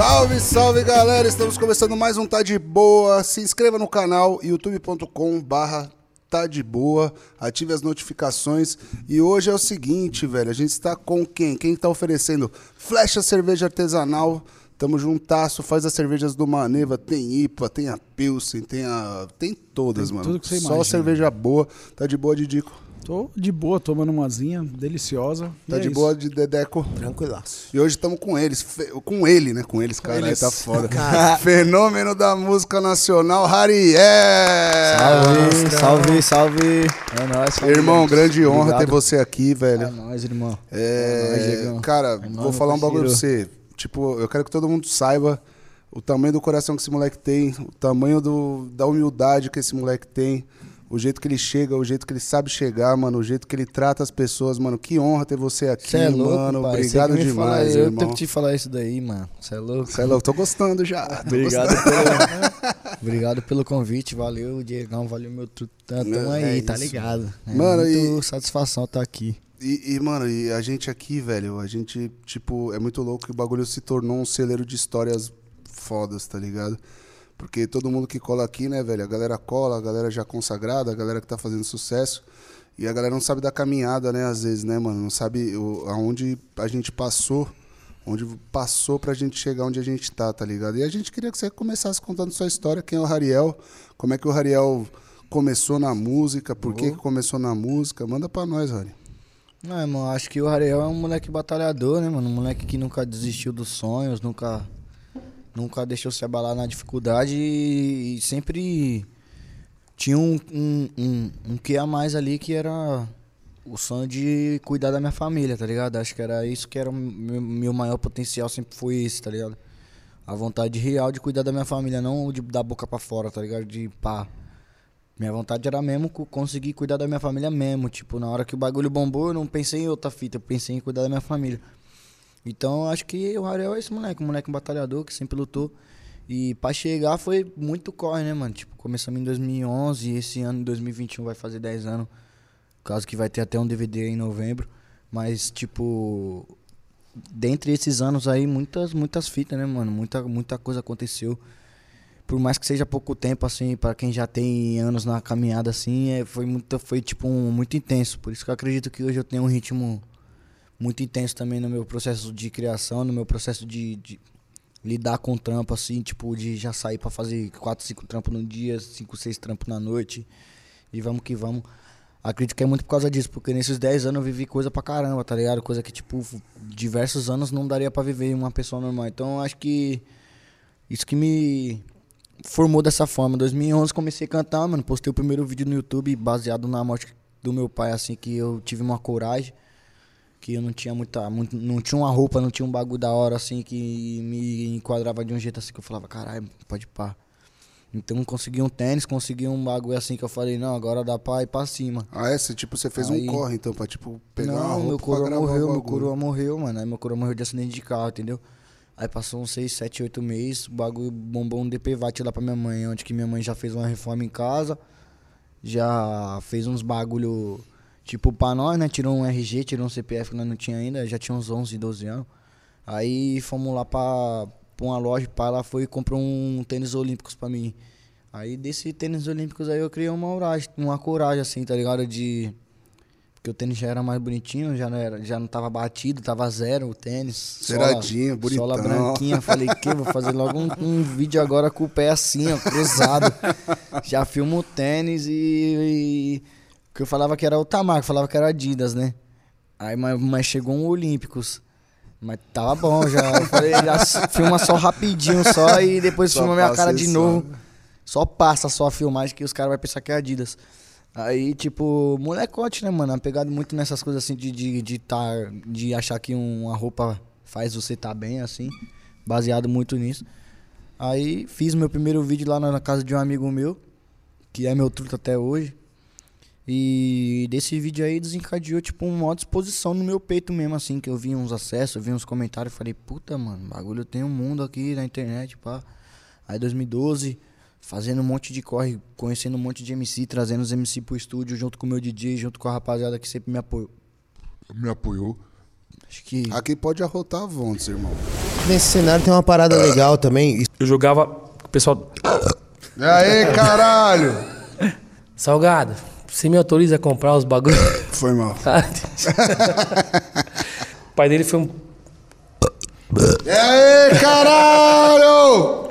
Salve, salve galera! Estamos começando mais um Tá de Boa. Se inscreva no canal youtube.com/barra Tá de Boa. Ative as notificações. E hoje é o seguinte, velho. A gente está com quem? Quem está oferecendo Flecha Cerveja Artesanal. Tamo juntasso, faz as cervejas do Maneva, tem IPA, tem a Pilsen, tem a. Tem todas, Tem mano. tudo que você Só imagina. cerveja boa. Tá de boa, Didico? Tô de boa, tomando umazinha, deliciosa. Tá E é de isso. boa de Dedeco? Tranquilaço. E hoje estamos com eles, fe- com ele, né? Com eles, cara, eles. tá foda. Cara. Fenômeno da música nacional, Hariel! Salve, salve, salve. É nóis, família. Irmão, grande honra Obrigado. ter você aqui, É velho. nóis, irmão. É, nóis, Diegão. cara, É nóis, vou falar um bagulho pra você. Tipo, eu quero que todo mundo saiba o tamanho do coração que esse moleque tem, o tamanho do, da humildade que esse moleque tem, o jeito que ele chega, o jeito que ele sabe chegar, mano, o jeito que ele trata as pessoas, mano. Que honra ter você aqui, é louco, mano. pai. Obrigado demais, Eu irmão. tenho que te falar isso daí, mano. Você é louco. Você é louco, tô gostando já. tô Obrigado gostando. pelo, obrigado pelo convite, valeu, Diegão, valeu meu truto. Tamo É aí, tá isso. ligado? É Mano, muito e- satisfação estar aqui. E, e, mano, e a gente aqui, velho, a gente, tipo, é muito louco que o bagulho se tornou um celeiro de histórias fodas, tá ligado? Porque todo mundo que cola aqui, né, velho, a galera cola, a galera já consagrada, a galera que tá fazendo sucesso. E a galera não sabe da caminhada, né, às vezes, né, mano? Não sabe o, aonde a gente passou, onde passou pra gente chegar onde a gente tá, tá ligado? E a gente queria que você começasse contando sua história, quem é o Rariel, como é que o Rariel começou na música, por que, que começou na música. Manda pra nós, Rari. Não, irmão, acho que o Ariel é um moleque batalhador, né, mano? Um moleque que nunca desistiu dos sonhos, nunca, nunca deixou se abalar na dificuldade e, sempre tinha um, um, um, um que a mais ali que era o sonho de cuidar da minha família, tá ligado? Acho que era isso que era o meu, meu maior potencial, sempre foi esse, tá ligado? A vontade real de cuidar da minha família, não de dar boca pra fora, tá ligado? De pá. Minha vontade era mesmo co- conseguir cuidar da minha família mesmo. Tipo, na hora que o bagulho bombou, eu não pensei em outra fita, eu pensei em cuidar da minha família. Então, acho que o Ariel é esse moleque, um moleque batalhador que sempre lutou. E pra chegar foi muito corre, né, mano? Tipo, começamos em 2011 e esse ano, em 2021, vai fazer 10 anos. Caso que vai ter até um DVD em novembro. Mas, tipo, dentre esses anos aí, muitas, muitas fitas, né, mano? Muita, muita coisa aconteceu. Por mais que seja pouco tempo, assim, pra quem já tem anos na caminhada, assim, é, foi, muito, foi tipo, um, muito intenso. Por isso que eu acredito que hoje eu tenho um ritmo muito intenso também no meu processo de criação, no meu processo de, de lidar com trampo, assim, tipo, de já sair pra fazer 4, 5 trampos no dia, 5, 6 trampos na noite. E vamos que vamos. Acredito que é muito por causa disso, porque nesses 10 anos eu vivi coisa pra caramba, tá ligado? Coisa que, tipo, diversos anos não daria pra viver uma pessoa normal. Então acho que isso que me formou dessa forma. Em 2011 comecei a cantar, mano. Postei o primeiro vídeo no YouTube baseado na morte do meu pai, assim, que eu tive uma coragem. Que eu não tinha muita. muito- não tinha uma roupa, não tinha um bagulho da hora, assim, que me enquadrava de um jeito assim que eu falava, caralho, pode pá. Então consegui um tênis, consegui um bagulho assim que eu falei, não, agora dá pra ir pra cima. Ah, é? Você, tipo, você fez Aí- um corre, então, pra, tipo, pegar uma não, roupa meu coroa morreu, meu coroa morreu, mano. Aí meu coroa morreu de acidente de carro, entendeu? Aí passou uns 6, 7, 8 meses, o bagulho bombou um DPVAT lá pra minha mãe, onde que minha mãe já fez uma reforma em casa, já fez uns bagulho, tipo, pra nós, né? Tirou um RG, tirou um CPF que nós não tinha ainda, já tinha uns 11, 12 anos. Aí fomos lá pra, pra uma loja, pá, lá foi e comprou um tênis olímpicos pra mim. Aí desse tênis olímpicos aí eu criei uma coragem, uma coragem assim, tá ligado? De... Porque o tênis já era mais bonitinho, já não, era, já não tava batido, tava zero o tênis. sola- Zeradinho, bonitão. Sola branquinha. Falei, que vou fazer logo um, um vídeo agora com o pé assim, ó, cruzado. já filmo o tênis e, e... Que eu falava que era o Tamar, falava que era Adidas, né? Aí, mas, mas chegou um Olímpicos. Mas tava bom já. Eu falei, filma só rapidinho só e depois Só filma minha cara de só. novo. Só passa só a filmagem que os caras vão pensar que é Adidas. Aí, tipo, molecote, né, mano? Apegado muito nessas coisas assim de, de, de, tá, de achar que uma roupa faz você tá bem, assim. Baseado muito nisso. Aí fiz meu primeiro vídeo lá na na casa de um amigo meu, que é meu truto até hoje. E desse vídeo aí desencadeou, tipo, uma disposição no meu peito mesmo, assim, que eu vi uns acessos, eu vi uns comentários e falei, puta, mano, bagulho tem um mundo aqui na internet, pá. Aí 2012, fazendo um monte de corre, conhecendo um monte de MC, trazendo os MC pro estúdio, junto com o meu DJ, junto com a rapaziada que sempre me apoiou. Me apoiou. Acho que. Aqui pode arrotar a Vontes, irmão. Nesse cenário tem uma parada legal também. Eu jogava o pessoal. E aí, caralho? Salgado, você me autoriza a comprar os bagulhos? Foi mal. o pai dele foi um. E aí, caralho?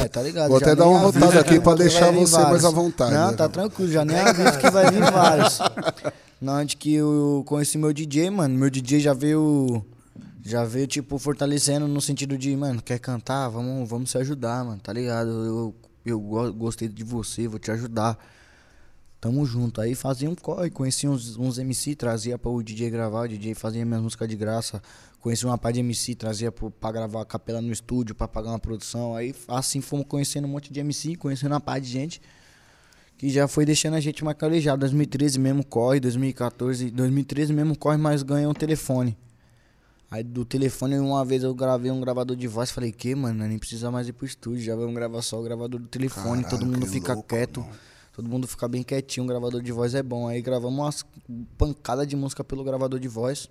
É, tá ligado? Vou Já até dar uma rotada aqui pra deixar você mais à vontade, Não, né? tá tranquilo, já nem aviso que vai vir vários. Na onde que eu conheci meu DJ, mano, meu DJ já veio. Já veio, tipo, fortalecendo no sentido de, mano, quer cantar? Vamos, vamos se ajudar, mano, tá ligado? Eu, eu go- gostei de você, vou te ajudar. Tamo junto. Aí fazia um corre, conheci uns, uns MC, trazia pra o DJ gravar, o DJ fazia minhas músicas de graça. Conheci uma parte de MC, trazia pro, pra gravar a capela no estúdio, pra pagar uma produção. Aí assim fomos conhecendo um monte de MC, conhecendo uma parte de gente que já foi deixando a gente mais calejado. 2013 mesmo corre, 2014, 2013 mesmo corre, mas ganhou um telefone. Aí do telefone, uma vez eu gravei um gravador de voz, falei, que, mano, nem precisa mais ir pro estúdio, já vamos gravar só o gravador do telefone, todo mundo fica louco, quieto, irmão. Todo mundo fica bem quietinho, o gravador de voz é bom. Aí gravamos umas pancadas de música pelo gravador de voz.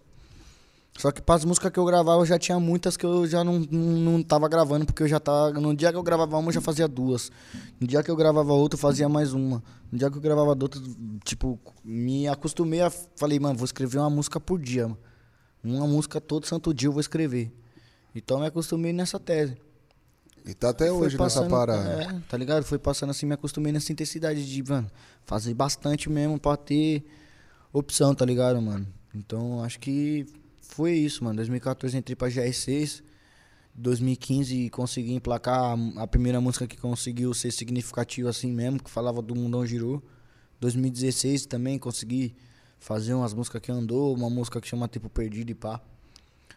Só que para as músicas que eu gravava, eu já tinha muitas que eu já não, não, não tava gravando, porque eu já tava. No dia que eu gravava uma, eu já fazia duas. No dia que eu gravava outra, eu fazia mais uma. No dia que eu gravava outra, tipo, me acostumei a. Falei, mano, vou escrever uma música por dia, mano. Uma música todo santo dia eu vou escrever. Então eu me acostumei nessa tese. E tá até Foi hoje nessa passando- parada. É, tá ligado? Foi passando assim, me acostumei nessa intensidade de, mano, fazer bastante mesmo pra ter opção, tá ligado, mano? Então, acho que foi isso, mano. 2014 entrei pra GR6. 2015 consegui emplacar a- a primeira música que conseguiu ser significativa assim mesmo, que falava do Mundão Girou. 2016 também consegui fazer umas músicas que andou, uma música que chama Tempo Perdido e pá.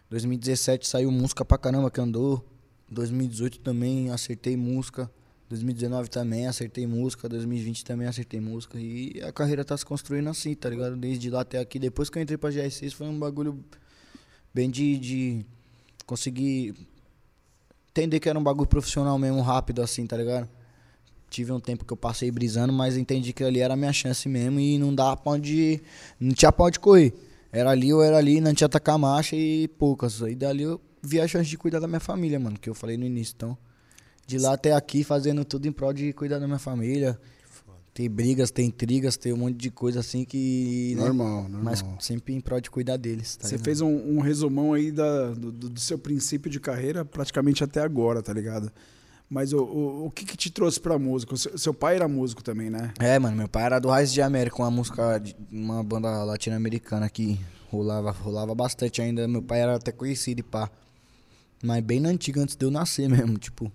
2017 saiu música pra caramba que andou. 2018 também acertei música. 2019 também acertei música. 2020 também acertei música. E a carreira tá se construindo assim, tá ligado? Desde lá até aqui. Depois que eu entrei pra GR6 foi um bagulho bem de, de conseguir entender que era um bagulho profissional mesmo, rápido assim, tá ligado? Tive um tempo que eu passei brisando, mas entendi que ali era a minha chance mesmo e não dava pra onde. Não tinha pra onde correr. Era ali ou era ali, não tinha tacar marcha e poucas. Aí dali eu vi a chance de cuidar da minha família, mano, que eu falei no início. Então, de lá até aqui, fazendo tudo em prol de cuidar da minha família. Tem brigas, tem intrigas, tem um monte de coisa assim que. né? Normal, normal. Mas sempre em prol de cuidar deles. Tá Você ligado? fez um, um resumão aí da, do, do- seu princípio de carreira praticamente até agora, tá ligado? Mas o, o, o que, que te trouxe pra música? O seu, seu pai era músico também, né? É, mano, meu pai era do Raiz de América, uma música, de uma banda latino-americana que rolava, rolava bastante ainda. Meu pai era até conhecido e pá. Mas bem na antiga, antes de eu nascer mesmo, tipo.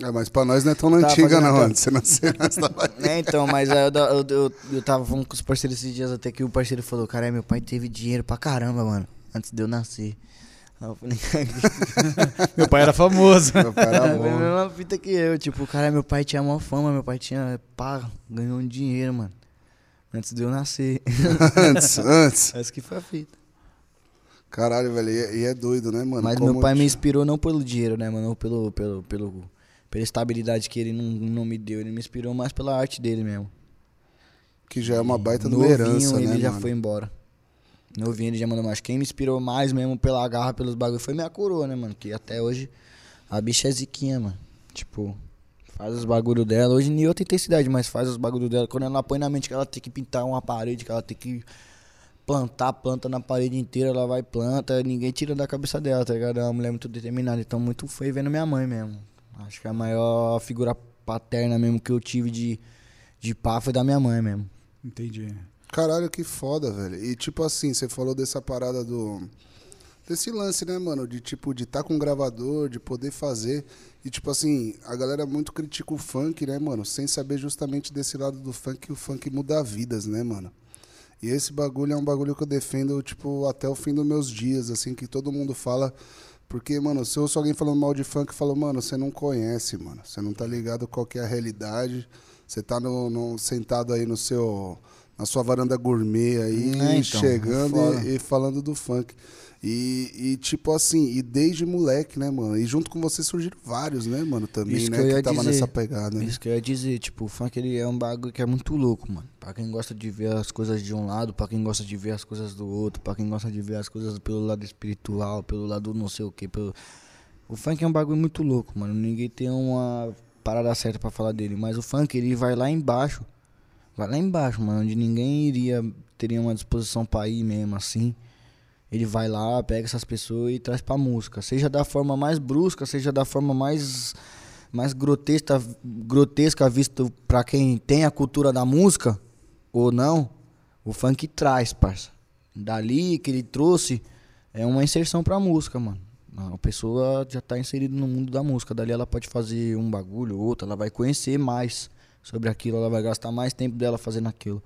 É, mas pra nós não é tão Tá antiga, não. Antes de você nascer, nós tava... É, então, mas aí eu, eu, eu, eu tava falando com os parceiros esses dias até que o parceiro falou, cara, meu pai teve dinheiro pra caramba, mano, antes de eu nascer. Aí eu falei, Meu pai era famoso. Meu pai era a bom. mesma fita que eu, tipo, cara, meu pai tinha maior fama, meu pai tinha, pá, ganhou um dinheiro, mano. Antes de eu nascer. antes, antes. Essa que foi a fita. Caralho, velho. E é, e é doido, né, mano? Mas Como meu pai me inspirou não pelo dinheiro, né, mano? Pelo, pelo, pelo, pela estabilidade que ele não, não me deu. Ele me inspirou mais pela arte dele mesmo. Que já é uma baita de uma Novinho, herança, ele né, já mano? foi embora. Novinho, ele já mandou mais. Quem me inspirou mais mesmo pela garra, pelos bagulhos, foi minha coroa, né, mano? Que até hoje a bicha é ziquinha, mano. Tipo, faz os bagulhos dela. Hoje em outra intensidade, mas faz os bagulhos dela. Quando ela põe na mente que ela tem que pintar uma parede, que ela tem que plantar planta na parede inteira, ela vai planta, ninguém tira da cabeça dela, tá ligado? É uma mulher muito determinada. Então, muito foi vendo minha mãe mesmo. Acho que a maior figura paterna mesmo que eu tive de, de pá foi da minha mãe mesmo. Entendi. Caralho, que foda, velho. E tipo assim, você falou dessa parada do. Desse lance, né, mano? De tipo, de estar com um gravador, de poder fazer. E tipo assim, a galera muito critica o funk, né, mano? Sem saber justamente desse lado do funk que o funk muda vidas, né, mano? E esse bagulho é um bagulho que eu defendo, tipo, até o fim dos meus dias, assim, que todo mundo fala. Porque, mano, se eu ouço alguém falando mal de funk, eu falo, mano, você não conhece, mano. Você não tá ligado qual que é a realidade. Você tá no, no- sentado aí no seu, na sua varanda gourmet aí, É, então, chegando foda. e, e falando do funk. E, e, tipo assim, e desde moleque, né, mano? E junto com você surgiram vários, né, mano, também, Isso né? que eu Que, tava dizer. nessa pegada. né? Isso que eu ia dizer, tipo, o funk ele é um bagulho que é muito louco, mano. Pra quem gosta de ver as coisas de um lado, pra quem gosta de ver as coisas do outro, pra quem gosta de ver as coisas pelo lado espiritual, pelo lado não sei o que, pelo... O funk é um bagulho muito louco, mano. Ninguém tem uma parada certa pra falar dele, mas o funk ele vai lá embaixo. Vai lá embaixo, mano, onde ninguém iria teria uma disposição pra ir mesmo assim. Ele vai lá, pega essas pessoas e traz pra música. Seja da forma mais brusca, seja da forma mais, mais grotesca, grotesca visto pra quem tem a cultura da música ou não, o funk traz, parça. Dali que ele trouxe é uma inserção pra música, mano. A pessoa já tá inserida no mundo da música. Dali ela pode fazer um bagulho, outro, ela vai conhecer mais sobre aquilo, ela vai gastar mais tempo dela fazendo aquilo.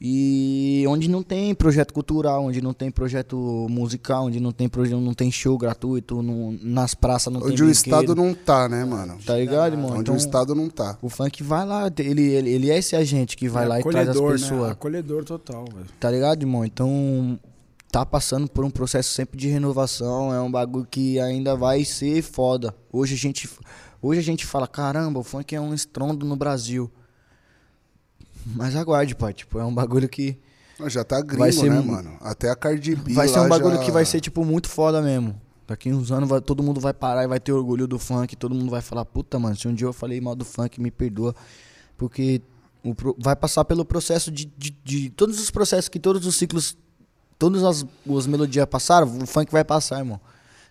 E onde não tem projeto cultural, onde não tem projeto musical, onde não tem projeto, não tem show gratuito, não- nas praças não tem Onde o brinquedo, Estado não tá, né, mano? Tá ligado, irmão? Onde Então, o Estado não tá. o funk vai lá, ele, ele, ele é esse agente que vai É lá e traz as acolhedor, pessoas. Né? Acolhedor total, velho. Tá ligado, irmão? Então, tá passando por um processo sempre de renovação. É um bagulho que ainda vai ser foda. Hoje a gente, hoje a gente fala, caramba, o funk é um estrondo no Brasil. Mas aguarde, pai. Tipo, é um bagulho que. Já tá gringo, Vai ser né, mano? Até a Cardi B vai ser um bagulho já- que vai ser, tipo, muito foda mesmo. Daqui uns anos vai- todo mundo vai parar e vai ter orgulho do funk. Todo mundo vai falar, puta, mano, se um dia eu falei mal do funk, me perdoa. Porque o vai passar pelo processo de, de, de- Todos os processos que todos os ciclos. Todas as, as melodias passaram, o funk vai passar, irmão.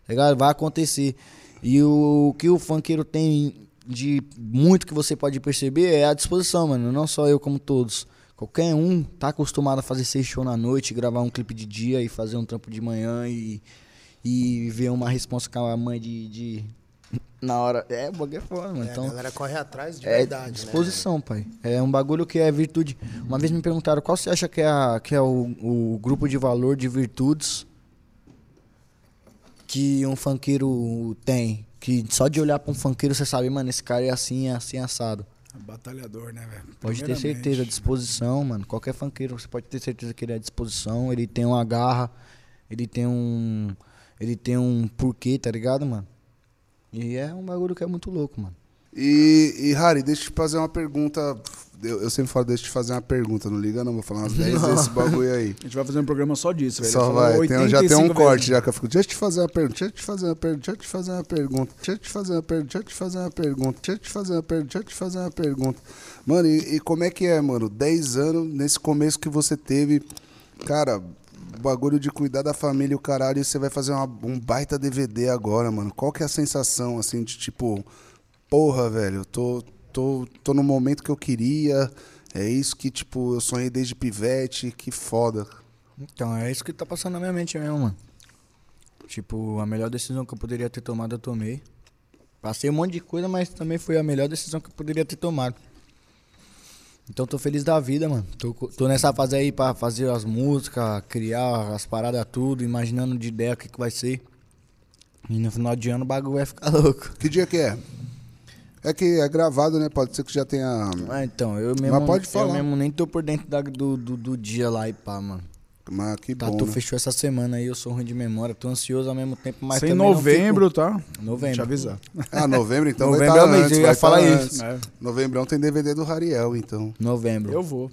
Tá ligado? Vai acontecer. E o, o que o funkeiro tem de muito que você pode perceber é a disposição, mano. Não só eu, como todos. Qualquer um tá acostumado a fazer seis show na noite, gravar um clipe de dia e fazer um trampo de manhã e, e ver uma resposta com a mãe de. de- na hora. É, o bagulho é foda, mano. É, então, a galera corre atrás de é verdade, né? disposição, pai. É um bagulho que é virtude. Uma vez me perguntaram qual você acha que é, a- que é o, o grupo de valor de virtudes que um funkeiro tem. Que só de olhar pra um funkeiro você sabe, mano, esse cara é assim, é assim, assado. Batalhador, né, velho? Pode ter certeza, disposição, mano. Qualquer funkeiro, você pode ter certeza que ele é disposição, ele tem uma garra, ele tem um. Ele tem um porquê, tá ligado, mano? E é um bagulho que é muito louco, mano. E, e Harry, deixa eu te fazer uma pergunta. Eu, eu sempre falo, deixa eu te fazer uma pergunta, não liga não, vou falar umas 10 vezes esse bagulho aí. A gente vai fazer um programa só disso, velho. Só vai, tem- já tem 85 um corte vezes. já que eu fico. Deixa eu te fazer uma pergunta, deixa eu te fazer uma pergunta, deixa eu te fazer uma pergunta, deixa eu te fazer uma pergunta, deixa eu te fazer uma pergunta, deixa eu te fazer uma pergunta, deixa eu te fazer uma pergunta. Mano, e, e como é que é, mano? 10 anos nesse começo que você teve, cara, o bagulho de cuidar da família e o caralho, e você vai fazer uma- um baita DVD agora, mano. Qual que é a sensação, assim, de tipo, porra, velho, eu tô, tô, tô no momento que eu queria, é isso que, tipo, eu sonhei desde pivete, que foda. Então, é isso que tá passando na minha mente mesmo, mano. Tipo, a melhor decisão que eu poderia ter tomado, eu tomei. Passei um monte de coisa, mas também foi a melhor decisão que eu poderia ter tomado. Então, tô feliz da vida, mano. Tô, tô nessa fase aí pra fazer as músicas, criar as paradas tudo, imaginando de ideia o que, que vai ser. E no final de ano o bagulho vai ficar louco. Que dia que é? É que é gravado, né? Pode ser que já tenha. Ah, então, eu mesmo, pode eu falar. mesmo nem tô por dentro da- do, do, do dia lá e pá, mano. Mas que bom. Tatu né? fechou essa semana aí, eu sou ruim de memória, tô ansioso ao mesmo tempo, mas Sem novembro, tá? fico- Novembro. Deixa eu avisar. Ah, novembro, então Novembro vai é estar mês, antes. eu ia vai falar tá isso. antes. É, Novembrão tem DVD do Rariel, então. Novembro. eu vou.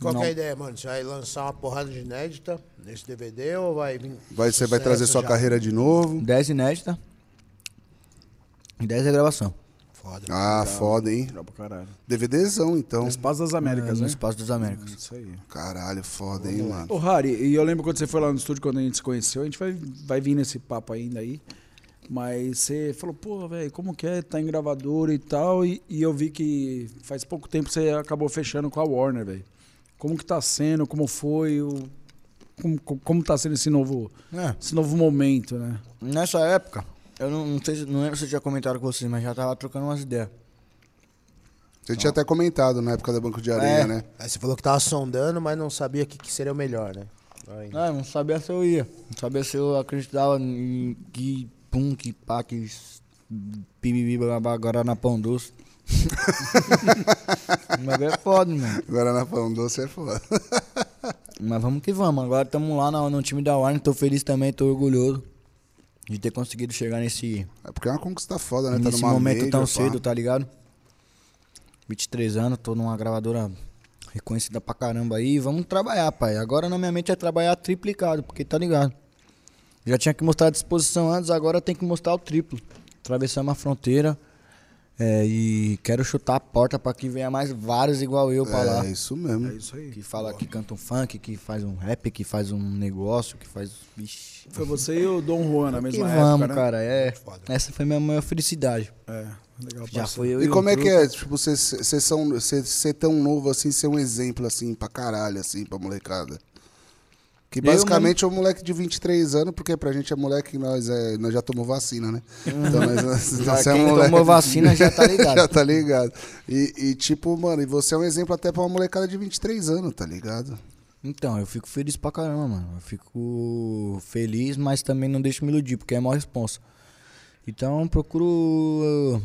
Qual que é a ideia, mano? Você vai lançar uma porrada de inédita nesse DVD ou vai vir. Vai, você vai trazer sua já? carreira de novo. 10 inédita. E 10 é gravação. Foda. Ah, foda, hein? Legal pra caralho. DVDzão, então. Espaço das É, Américas, no né? Espaço dos Américas. Isso aí. Caralho, foda, hein, mano. Ô, Harry, e eu lembro quando você foi lá no estúdio, quando a gente se conheceu, a gente vai, vai vir nesse papo ainda aí. Mas você falou, pô, velho, como que é? Tá em gravadora e tal. E, e eu vi que faz pouco tempo você acabou fechando com a Warner, velho. Como que tá sendo? Como foi? O, como, como tá sendo esse novo, É. esse novo momento, né? Nessa época, eu não, não sei, se- não lembro se eu tinha comentado com vocês, mas já tava trocando umas ideias. Você tinha até comentado na época da Banco de Areia, É. né? Aí você falou que tava sondando, mas não sabia o que, que seria o melhor, né? Aí, Ah, não sabia se eu ia. Não sabia se eu acreditava em que pum, que pá, que pibibi, na pão doce. Mas é foda, mano. Agora na pão doce é foda. Mas vamos que vamos. Agora estamos lá no, no time da Warner. Tô feliz também, tô orgulhoso de ter conseguido chegar nesse, É porque é uma conquista foda, né? Tá nesse numa momento major, tão pá. cedo, tá ligado? 23 anos, tô numa gravadora reconhecida pra caramba aí. Vamos trabalhar, pai. Agora na minha mente é trabalhar triplicado, porque tá ligado? Já tinha que mostrar a disposição antes, agora tem que mostrar o triplo. Atravessamos a fronteira. É, e quero chutar a porta pra que venha mais vários igual eu pra lá. É isso mesmo. É isso aí. Que fala que canta um funk, que faz um rap, que faz um negócio, que faz. Vixe. Foi você e o Dom Juan na mesma vamos, época, né? cara. É. Essa foi minha maior felicidade. É, legal. Já foi eu E o como é que é, tipo, você ser ser tão novo assim, ser um exemplo assim pra caralho, assim, pra molecada? Que basicamente é um moleque de 23 anos, porque pra gente é moleque, nós, é, nós já tomamos vacina, né? Então nós, nós, nós é quem moleque- tomou vacina já tá ligado. já tá ligado. E, e, tipo, mano, e você é um exemplo até pra uma molecada de 23 anos, tá ligado? Então, eu fico feliz pra caramba, mano. Eu fico feliz, mas também não deixo me iludir, porque é maior responsa. Então, eu procuro uh,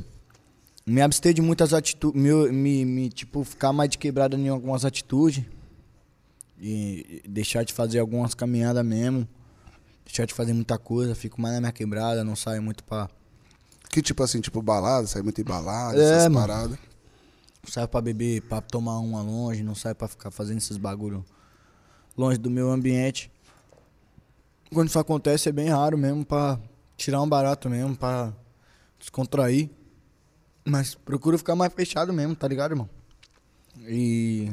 me abster de muitas atitudes, me, me, me, tipo, ficar mais de quebrada em algumas atitudes. E deixar de fazer algumas caminhadas mesmo. Deixar de fazer muita coisa, fico mais na minha quebrada, não saio muito pra. Que tipo assim, tipo balada, sai muito em balada, É, essas mano. paradas. Não saio pra beber, pra tomar uma longe, não saio pra ficar fazendo esses bagulho longe do meu ambiente. Quando isso acontece é bem raro mesmo pra tirar um barato mesmo, pra descontrair. Mas procuro ficar mais fechado mesmo, tá ligado, irmão? E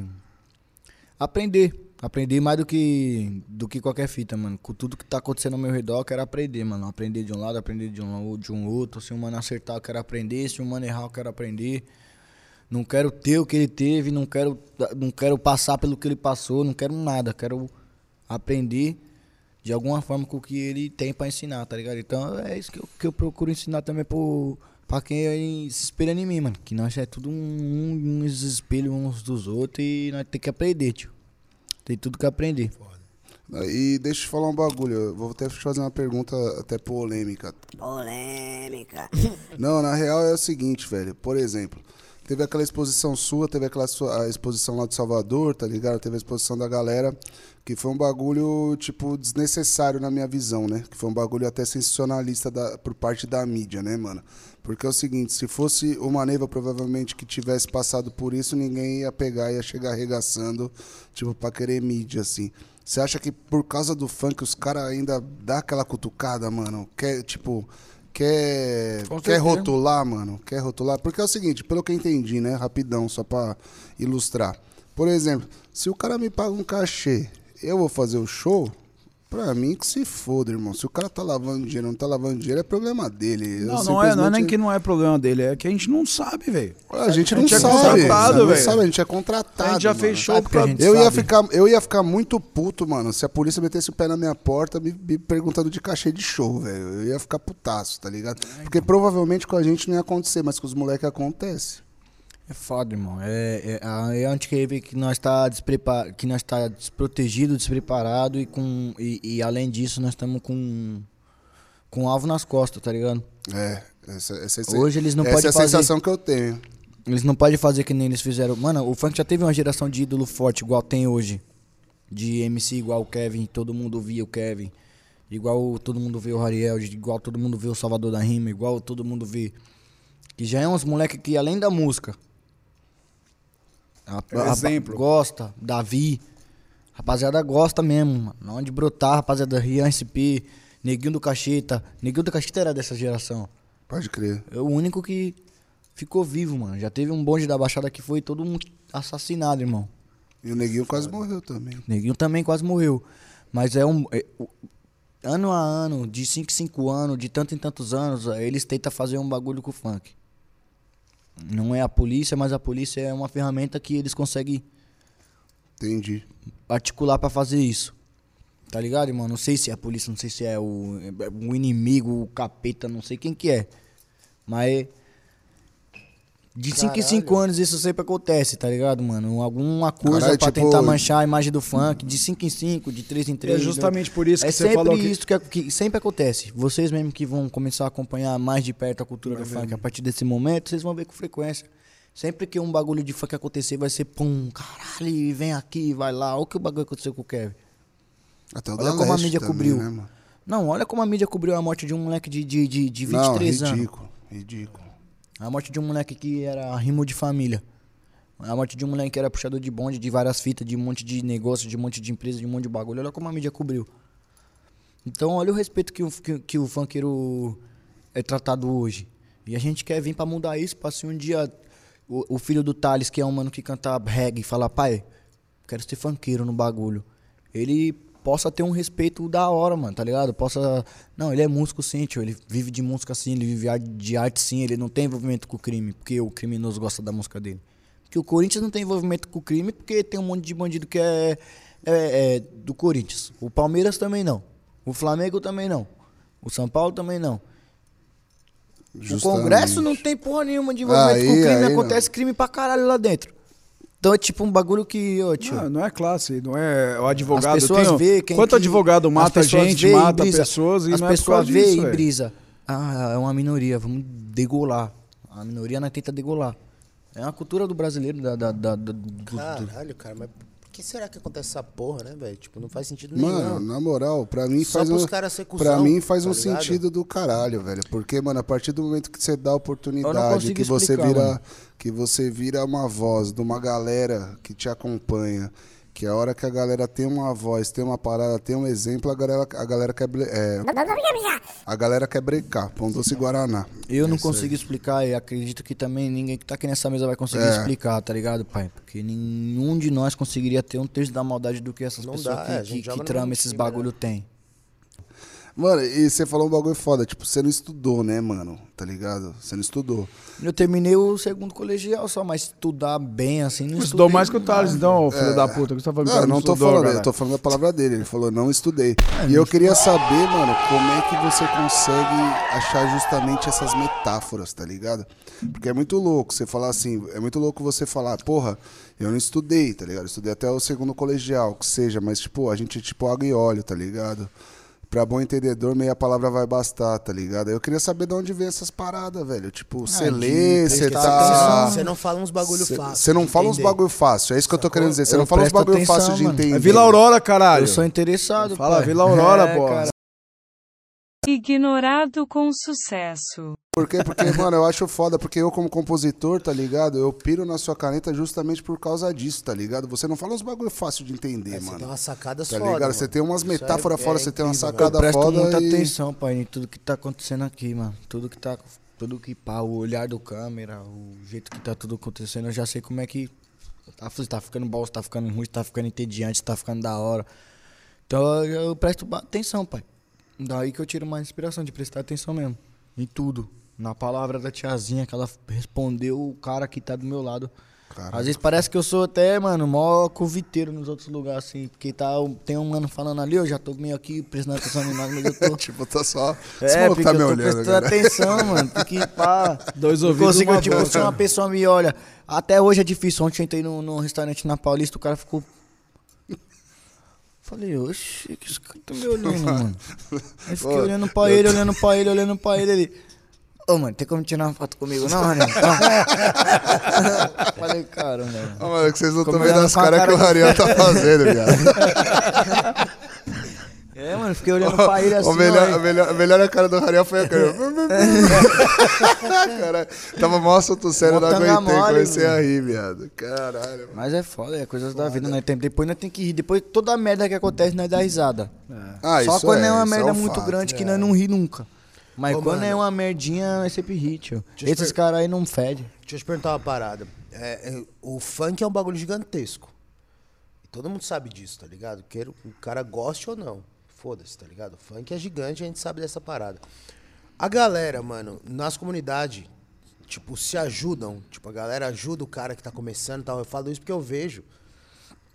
aprender. Aprender mais do que do que qualquer fita, mano. Com tudo que tá acontecendo ao meu redor, eu quero aprender, mano. Aprender de um lado, aprender de um, de um outro. Se um mano acertar, eu quero aprender. Se um mano errar, eu quero aprender. Não quero ter o que ele teve, não quero, não quero passar pelo que ele passou, não quero nada. Quero aprender de alguma forma com o que ele tem pra ensinar, tá ligado? Então é isso que eu, que eu procuro ensinar também pro, pra quem aí se espelha em mim, mano. Que nós é tudo um, um, uns uns dos outros e nós tem que aprender, tio. Tem tudo que aprender. E deixa eu te falar um bagulho, eu vou até te fazer uma pergunta até polêmica. Polêmica. Não, na real é o seguinte, velho. Por exemplo, teve aquela exposição sua, teve aquela sua, a exposição lá de Salvador, tá ligado? Teve a exposição da galera, que foi um bagulho, tipo, desnecessário na minha visão, né? Que foi um bagulho até sensacionalista da, por parte da mídia, né, mano? Porque é o seguinte, se fosse uma Neiva, provavelmente, que tivesse passado por isso, ninguém ia pegar, ia chegar arregaçando, tipo, pra querer mídia, assim. Você acha que por causa do funk os caras ainda dá aquela cutucada, mano? Quer, tipo, quer, quer rotular, mano? Quer rotular? Porque é o seguinte, pelo que eu entendi, né? Rapidão, só pra ilustrar. Por exemplo, se o cara me paga um cachê, eu vou fazer o show, pra mim que se foda, irmão. Se o cara tá lavando dinheiro ou não tá lavando dinheiro, é problema dele. Não, não é, não é nem simplesmente- que não é problema dele, é que a gente não sabe, velho. A gente não A gente é sabe. contratado, não velho. sabe, a gente é contratado. A gente já mano. fez show Sabe que a pra... Eu ia, sabe. ficar, eu ia ficar muito puto, mano, se a polícia metesse o pé na minha porta me, me perguntando de cachê de show, velho. Eu ia ficar putaço, tá ligado? Porque provavelmente com a gente não ia acontecer, mas com os moleques acontece. É foda, irmão. É, é, é onde que vê que nós tá desprepar, que nós tá desprotegido, despreparado e com e, e além disso nós estamos com com um alvo nas costas, tá ligado? É, essa, essa, Hoje eles não essa podem é a fazer- sensação que eu tenho. Eles não podem fazer que nem eles fizeram. Mano, o funk já teve uma geração de ídolo forte igual tem hoje. De MC igual o Kevin, todo mundo via o Kevin. Igual todo mundo vê o Rariel, igual todo mundo vê o Salvador da Rima, igual todo mundo vê. Que já é uns moleque que além da música. A, exemplo. gosta, Davi. Rapaziada gosta mesmo, mano. Onde brotar, rapaziada, Rian SP, Neguinho do Cacheta. Neguinho do Cacheta era dessa geração. Pode crer. É o único que ficou vivo, mano. Já teve um bonde da Baixada que foi todo mundo assassinado, irmão. E o neguinho quase morreu também. Neguinho também quase morreu. Mas é um. é- ano a ano, de 5 em 5 anos, de tanto em tantos anos, eles tentam fazer um bagulho com o funk. Não é a polícia, mas a polícia é uma ferramenta que eles conseguem Entendi. articular pra fazer isso. Tá ligado, irmão? Não sei se é a polícia, não sei se é o, é o inimigo, o capeta, não sei quem que é. Mas de 5 em 5 anos isso sempre acontece, tá ligado, mano? Alguma coisa Caralho, pra tipo- tentar manchar a imagem do funk. De 5 em 5, de 3 em 3. É justamente por isso que é você sempre falou que- isso que, que sempre acontece. Vocês mesmo que vão começar a acompanhar mais de perto a cultura do funk a partir desse momento, vocês vão ver com frequência. Sempre que um bagulho de funk acontecer, vai ser pum, caralho, vem aqui, vai lá. Olha o que o bagulho aconteceu com o Kevin. Até o Olha como a Leste mídia também, cobriu. Né? Não, olha como a mídia cobriu a morte de um moleque de, de, de, de Não, 23 anos. ridículo, ridículo. A morte de um moleque que era rimo de família. A morte de um moleque que era puxador de bonde, de várias fitas, de um monte de negócio, de um monte de empresa, de um monte de bagulho. Olha como a mídia cobriu. Então, olha o respeito que o, que, que o funkeiro é tratado hoje. E a gente quer vir pra mudar isso, pra se um dia o, o filho do Thales, que é um mano que canta reggae, falar, pai, quero ser funkeiro no bagulho. Ele possa ter um respeito da hora, mano, tá ligado? Possa. Não, ele é músico sim, tio. Ele vive de música sim, ele vive de arte sim, ele não tem envolvimento com o crime, porque o criminoso gosta da música dele. Que o Corinthians não tem envolvimento com o crime, porque tem um monte de bandido que é, é- é do Corinthians. O Palmeiras também não. O Flamengo também não. O São Paulo também não. O Justamente. Congresso não tem porra nenhuma de envolvimento Aí, com crime, aí acontece crime pra caralho lá dentro. Então é tipo um bagulho que, ô tio. Não, não é classe, não é o advogado. As pessoas vê quem Quanto que- advogado mata gente, vê e mata brisa. pessoas e As não é pessoas causa vê disso, e brisa. Ah, é uma minoria, vamos degolar. A minoria nós tenta degolar. É uma cultura do brasileiro, da, da, da- da- do- Caralho, cara, mas que será que acontece essa porra, né, velho? Tipo, não faz sentido nenhum. Mano, na moral, pra mim Só faz um, caras ser pra cuzão, mim faz tá um ligado? sentido do caralho, velho. Porque, mano, a partir do momento que você dá a oportunidade, que você explicar, vira, mano. que você vira uma voz de uma galera que te acompanha, que a hora que a galera tem uma voz, tem uma parada, tem um exemplo, a galera, a galera quer é, a galera quer brecar, pão doce guaraná. Eu não É consigo explicar e acredito que também ninguém que tá aqui nessa mesa vai conseguir É. explicar, tá ligado, pai? Porque nenhum de nós conseguiria ter um terço da maldade do que essas Não pessoas dá, que, é, que, que mesmo esses time, bagulho tem. Mano, e você falou um bagulho foda, tipo, você não estudou, né, mano? Tá ligado? Você não estudou. Eu terminei o segundo colegial só, mas estudar bem assim, não Estudou estudei mais que o Thales, então, filho É. da puta. que você tá falando que o Não, não tô estudou, falando, cara? eu tô falando a palavra dele. Ele falou, não estudei. É, e eu queria saber, mano, como é que você consegue achar justamente essas metáforas, tá ligado? Porque é muito louco você falar assim, é muito louco você falar, porra, eu não estudei, tá ligado? Eu estudei até o segundo colegial, que seja, mas, tipo, a gente é tipo água e óleo, tá ligado? Pra bom entendedor, meia palavra vai bastar, tá ligado? Eu queria saber de onde vem essas paradas, velho. Tipo, você de lê, você tá. Você não fala uns bagulho fácil. Você não de fala uns entender. bagulho fácil, é isso que eu tô querendo dizer. Você não fala uns bagulho atenção, fácil de mano. entender. É Vila Aurora, caralho. Eu sou interessado, Fala pai. Vila Aurora, É, pô. Ignorado com sucesso. Por quê? Porque, mano, eu acho foda, porque eu, como compositor, tá ligado? Eu piro na sua caneta justamente por causa disso, tá ligado? Você não fala uns bagulho fácil de entender, É, Você mano. tem umas sacadas Tá foda, ligado? Você tem umas Isso é- metáforas é você tem uma Eu sacada presto foda muita e... atenção, pai, em tudo que tá acontecendo aqui, mano. Tudo que tá. Tudo que pá, o olhar do câmera, o jeito que tá tudo acontecendo, eu já sei como é que. Tá, tá ficando bom, se tá ficando ruim, se tá ficando entediante, se tá ficando da hora. Então eu, eu presto atenção, pai. Daí que eu tiro mais inspiração de prestar atenção mesmo. Em tudo. Na palavra da tiazinha que ela respondeu o cara que tá do meu lado. Às vezes parece que eu sou até, mano, mó coviteiro nos outros lugares, assim. Porque tá, tem um mano falando ali, eu já tô meio aqui prestando atenção em nada, mas eu tô. tipo, tá só... É, porque tá me eu tô olhando, prestando cara. atenção, mano. Porque, pá. Dois ouvidos, consigo, uma tipo, boca. se uma pessoa me olha. Até hoje é difícil. Ontem eu entrei num, num restaurante na Paulista, o cara ficou. Falei, oxe, que esse cara tá me olhando, mano. Aí fiquei Ô, olhando pra ele, olhando pra ele, olhando pra ele. Ele. Ô, mano, tem como tirar uma foto comigo, não, mano? Falei, cara, mano. Ah, mano, é que vocês não estão vendo as caras que cara o de- Ariel tá fazendo, viado. É, mano, fiquei olhando pra ele assim. o melhor, ó, a, melhor, a melhor a cara do Ariel foi a cara. Caralho, tava mó assunto sério, não aguentei, mole, comecei a mano. rir, viado. Caralho, mano. Mas é foda, é coisas da vida, né? Depois nós tem que rir. Depois toda a merda que acontece, nós dá risada. Ah, Só quando é, uma isso merda um muito fato. grande que nós não ri nunca. Mas Ô, quando mano. é uma merdinha, nós sempre ri, tio. Deixa eu Esses per- caras aí não fedem. Deixa eu te perguntar uma parada. É, é, o funk é um bagulho gigantesco. Todo mundo sabe disso, tá ligado? Queira o cara goste ou não. Foda-se, tá ligado? O funk é gigante, a gente sabe dessa parada. A galera, mano, nas comunidades, tipo, se ajudam. Tipo, a galera ajuda o cara que tá começando e tal. Eu falo isso porque eu vejo.